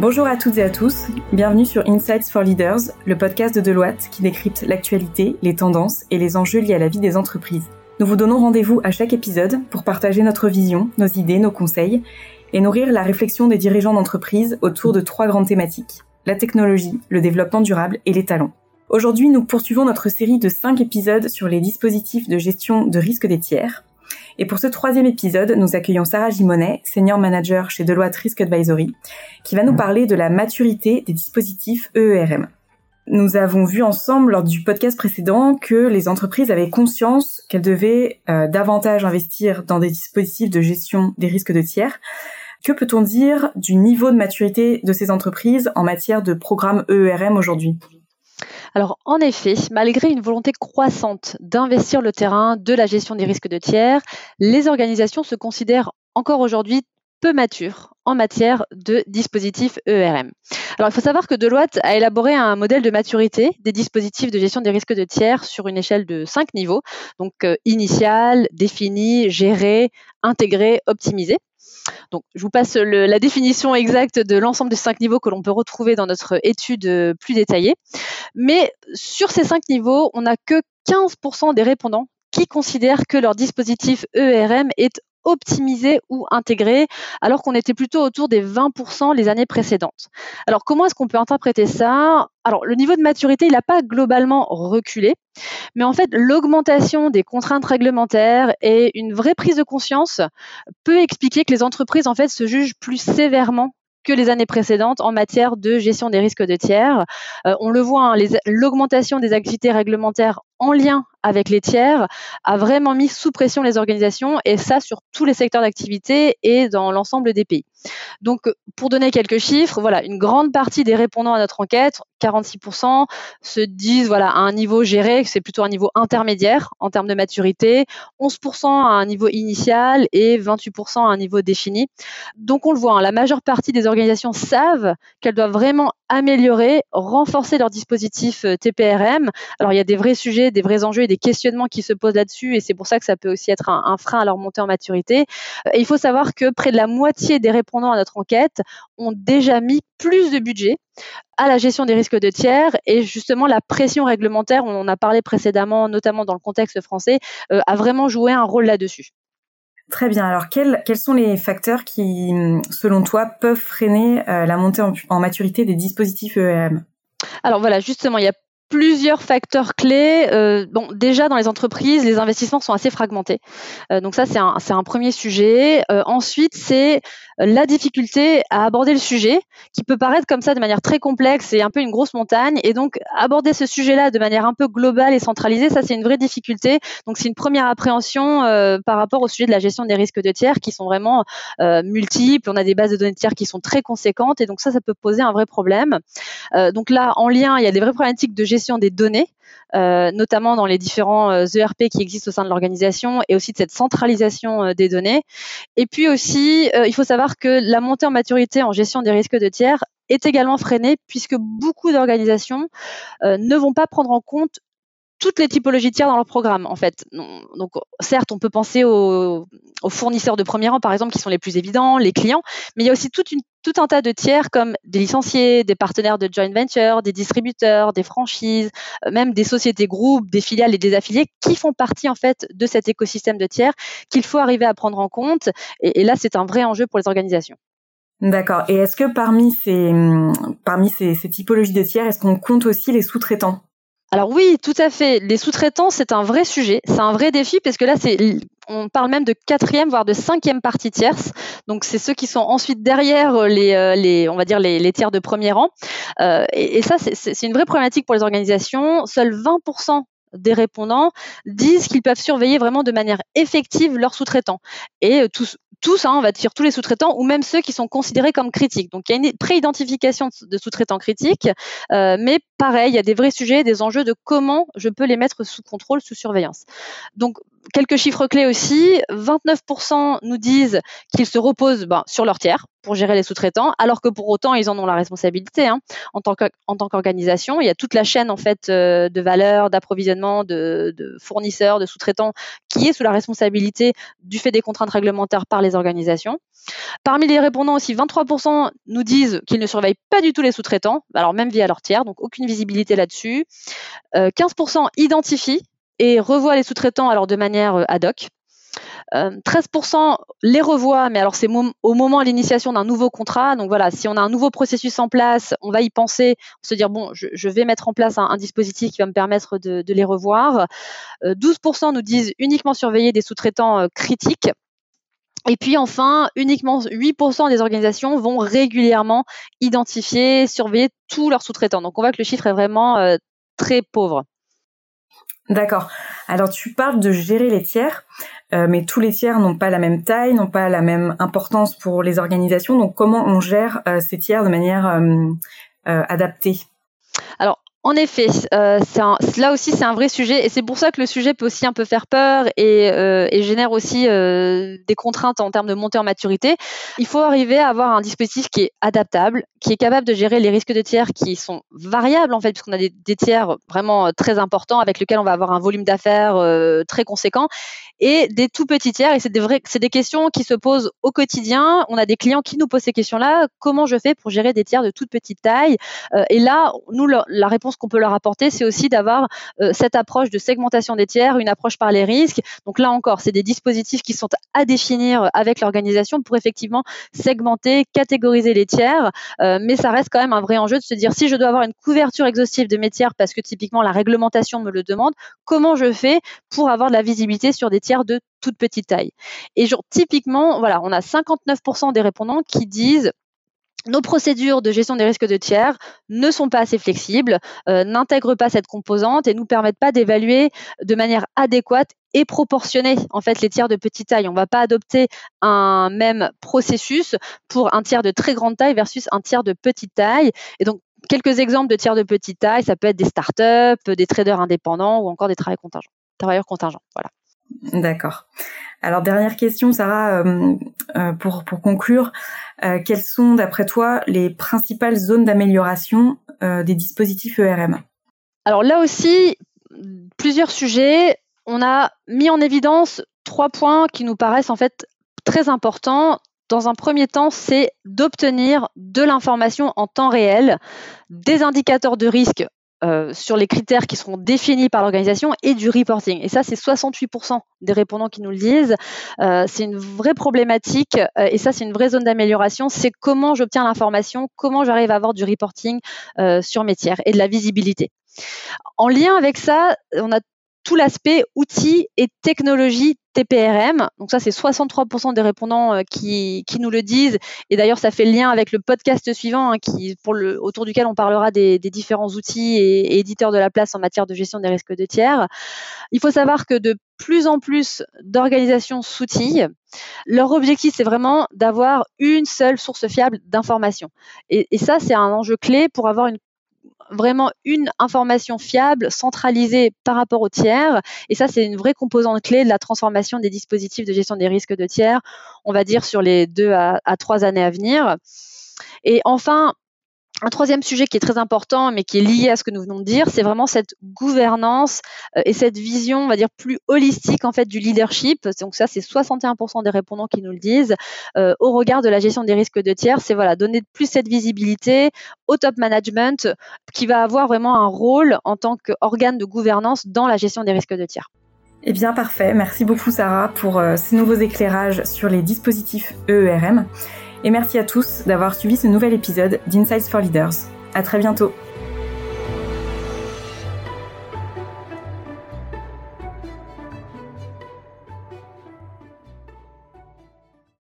Bonjour à toutes et à tous, bienvenue sur Insights for Leaders, le podcast de Deloitte qui décrypte l'actualité, les tendances et les enjeux liés à la vie des entreprises. Nous vous donnons rendez-vous à chaque épisode pour partager notre vision, nos idées, nos conseils et nourrir la réflexion des dirigeants d'entreprise autour de trois grandes thématiques, la technologie, le développement durable et les talents. Aujourd'hui, nous poursuivons notre série de cinq épisodes sur les dispositifs de gestion de risque des tiers, et pour ce troisième épisode, nous accueillons Sarah Gimonet, senior manager chez Deloitte Risk Advisory, qui va nous parler de la maturité des dispositifs EERM. Nous avons vu ensemble lors du podcast précédent que les entreprises avaient conscience qu'elles devaient euh, davantage investir dans des dispositifs de gestion des risques de tiers. Que peut-on dire du niveau de maturité de ces entreprises en matière de programme EERM aujourd'hui? Alors en effet, malgré une volonté croissante d'investir le terrain de la gestion des risques de tiers, les organisations se considèrent encore aujourd'hui peu matures en matière de dispositifs ERM. Alors, il faut savoir que Deloitte a élaboré un modèle de maturité des dispositifs de gestion des risques de tiers sur une échelle de cinq niveaux, donc euh, initial, défini, géré, intégré, optimisé. Donc, je vous passe la définition exacte de l'ensemble des cinq niveaux que l'on peut retrouver dans notre étude euh, plus détaillée. Mais sur ces cinq niveaux, on n'a que 15% des répondants qui considèrent que leur dispositif ERM est optimisé ou intégré, alors qu'on était plutôt autour des 20% les années précédentes. Alors comment est-ce qu'on peut interpréter ça? Alors le niveau de maturité, il n'a pas globalement reculé, mais en fait l'augmentation des contraintes réglementaires et une vraie prise de conscience peut expliquer que les entreprises en fait se jugent plus sévèrement que les années précédentes en matière de gestion des risques de tiers. Euh, on le voit, hein, l'augmentation des activités réglementaires en lien avec les tiers a vraiment mis sous pression les organisations et ça sur tous les secteurs d'activité et dans l'ensemble des pays. Donc, pour donner quelques chiffres, voilà, une grande partie des répondants à notre enquête, 46%, se disent voilà à un niveau géré, c'est plutôt un niveau intermédiaire en termes de maturité, 11% à un niveau initial et 28% à un niveau défini. Donc, on le voit, hein, la majeure partie des organisations savent qu'elles doivent vraiment améliorer, renforcer leur dispositif euh, TPRM. Alors, il y a des vrais sujets, des vrais enjeux et des questionnements qui se posent là-dessus et c'est pour ça que ça peut aussi être un, frein à leur montée en maturité. Euh, et il faut savoir que près de la moitié des répondants à notre enquête ont déjà mis plus de budget à la gestion des risques de tiers et justement la pression réglementaire, on en a parlé précédemment, notamment dans le contexte français, euh, a vraiment joué un rôle là-dessus. Très bien. Alors, quels, quels sont les facteurs qui, selon toi, peuvent freiner euh, la montée en, en, maturité des dispositifs EEM Alors voilà, justement, il y a plusieurs facteurs clés. Euh, bon, déjà dans les entreprises, les investissements sont assez fragmentés. Euh, donc ça, c'est un, un, premier sujet. Euh, ensuite, c'est la difficulté à aborder le sujet, qui peut paraître comme ça de manière très complexe et un peu une grosse montagne. Et donc, aborder ce sujet-là de manière un peu globale et centralisée, ça, c'est une vraie difficulté. Donc, c'est une première appréhension par rapport au sujet de la gestion des risques de tiers qui sont vraiment multiples. On a des bases de données tiers qui sont très conséquentes. Et donc, ça, ça peut poser un vrai problème. donc là, en lien, il y a des vraies problématiques de gestion des données, euh, notamment dans les différents ERP euh, qui existent au sein de l'organisation et aussi de cette centralisation euh, des données. Et puis aussi, il faut savoir que la montée en maturité en gestion des risques de tiers est également freinée puisque beaucoup d'organisations ne vont pas prendre en compte toutes les typologies de tiers dans leur programme, en fait. Donc, certes, on peut penser aux, fournisseurs de premier rang, par exemple, qui sont les plus évidents, les clients, mais il y a aussi tout un tas de tiers comme des licenciés, des partenaires de joint venture, des distributeurs, des franchises, euh, même des sociétés groupes, des filiales et des affiliés qui font partie, en fait, de cet écosystème de tiers qu'il faut arriver à prendre en compte. Et, là, c'est un vrai enjeu pour les organisations. D'accord. Et est-ce que parmi ces, parmi ces typologies de tiers, est-ce qu'on compte aussi les sous-traitants? Alors oui, tout à fait. Les sous-traitants, c'est un vrai sujet, c'est un vrai défi parce que là, c'est on parle même de quatrième, voire de cinquième partie tierce. Donc c'est ceux qui sont ensuite derrière les, euh, les on va dire les, tiers de premier rang. Euh, et, et, ça, c'est une vraie problématique pour les organisations. Seuls 20% des répondants disent qu'ils peuvent surveiller vraiment de manière effective leurs sous-traitants. Et euh, tous, tous hein, on va dire tous les sous-traitants, ou même ceux qui sont considérés comme critiques. Donc il y a une pré-identification de sous-traitants critiques, euh, mais pareil, il y a des vrais sujets, des enjeux de comment je peux les mettre sous contrôle, sous surveillance. Donc quelques chiffres clés aussi. 29% nous disent qu'ils se reposent ben, sur leur tiers pour gérer les sous-traitants, alors que pour autant, ils en ont la responsabilité hein. en tant qu'organisation. Il y a toute la chaîne en fait euh, de valeur, d'approvisionnement, de, fournisseurs, de sous-traitants qui est sous la responsabilité du fait des contraintes réglementaires par les organisations. Parmi les répondants aussi, 23% nous disent qu'ils ne surveillent pas du tout les sous-traitants, alors même via leur tiers, donc aucune visibilité là-dessus. 15% euh, identifient et revoient les sous-traitants alors de manière euh, ad hoc. 13% euh, les revoient, mais alors c'est au moment de l'initiation d'un nouveau contrat. Donc voilà, si on a un nouveau processus en place, on va y penser, se dire bon, je, vais mettre en place un, dispositif qui va me permettre de, les revoir. 12% nous disent uniquement surveiller des sous-traitants critiques. Et puis enfin, uniquement 8% des organisations vont régulièrement identifier, surveiller tous leurs sous-traitants. Donc on voit que le chiffre est vraiment euh, très pauvre. D'accord. Alors tu parles de gérer les tiers, euh, mais tous les tiers n'ont pas la même taille, n'ont pas la même importance pour les organisations. Donc comment on gère euh, ces tiers de manière adaptée? Alors en effet, euh, là aussi c'est un vrai sujet et c'est pour ça que le sujet peut aussi un peu faire peur et, euh, génère aussi euh, des contraintes en termes de montée en maturité. Il faut arriver à avoir un dispositif qui est adaptable, qui est capable de gérer les risques de tiers qui sont variables en fait, puisqu'on a des, tiers vraiment très importants avec lesquels on va avoir un volume d'affaires très conséquent et des tout petits tiers. Et c'est des questions qui se posent au quotidien. On a des clients qui nous posent ces questions-là. Comment je fais pour gérer des tiers de toute petite taille? Et là, nous, la réponse qu'on peut leur apporter, c'est aussi d'avoir euh, cette approche de segmentation des tiers, une approche par les risques. Donc là encore, c'est des dispositifs qui sont à définir avec l'organisation pour effectivement segmenter, catégoriser les tiers. Euh, mais ça reste quand même un vrai enjeu de se dire si je dois avoir une couverture exhaustive de mes tiers parce que typiquement la réglementation me le demande, comment je fais pour avoir de la visibilité sur des tiers de toute petite taille? Et typiquement, voilà, on a 59% des répondants qui disent nos procédures de gestion des risques de tiers ne sont pas assez flexibles, euh, n'intègrent pas cette composante et nous permettent pas d'évaluer de manière adéquate et proportionnée en fait les tiers de petite taille. On ne va pas adopter un même processus pour un tiers de très grande taille versus un tiers de petite taille. Et donc quelques exemples de tiers de petite taille, ça peut être des startups, des traders indépendants ou encore des travailleurs contingents. Travailleurs contingents, voilà. D'accord. Alors dernière question, Sarah, euh, euh, pour pour conclure, euh, quelles sont d'après toi les principales zones d'amélioration des dispositifs ERM Alors là aussi, plusieurs sujets. On a mis en évidence trois points qui nous paraissent en fait très importants. Dans un premier temps, c'est d'obtenir de l'information en temps réel, des indicateurs de risque euh, sur les critères qui seront définis par l'organisation et du reporting. Et ça, c'est 68% des répondants qui nous le disent. Euh, c'est une vraie problématique euh, et ça, c'est une vraie zone d'amélioration. C'est comment j'obtiens l'information, comment j'arrive à avoir du reporting sur mes tiers et de la visibilité. En lien avec ça, on a tout l'aspect outils et technologies TPRM. Donc ça, c'est 63% des répondants euh, qui, qui, nous le disent. Et d'ailleurs, ça fait lien avec le podcast suivant, hein, qui, pour le, autour duquel on parlera des, différents outils et, éditeurs de la place en matière de gestion des risques de tiers. Il faut savoir que de plus en plus d'organisations s'outillent. Leur objectif, c'est vraiment d'avoir une seule source fiable d'information. Et, et ça, c'est un enjeu clé pour avoir une vraiment une information fiable, centralisée par rapport aux tiers. Et ça, c'est une vraie composante clé de la transformation des dispositifs de gestion des risques de tiers, on va dire sur les deux à, à trois années à venir. Et enfin, un troisième sujet qui est très important, mais qui est lié à ce que nous venons de dire, c'est vraiment cette gouvernance euh, et cette vision, on va dire, plus holistique en fait du leadership. Donc ça, c'est 61% des répondants qui nous le disent. Euh, au regard de la gestion des risques de tiers, c'est voilà donner plus cette visibilité au top management qui va avoir vraiment un rôle en tant qu'organe de gouvernance dans la gestion des risques de tiers. Eh bien parfait, merci beaucoup Sarah pour euh, ces nouveaux éclairages sur les dispositifs EERM. Et merci à tous d'avoir suivi ce nouvel épisode d'Insights for Leaders. À très bientôt.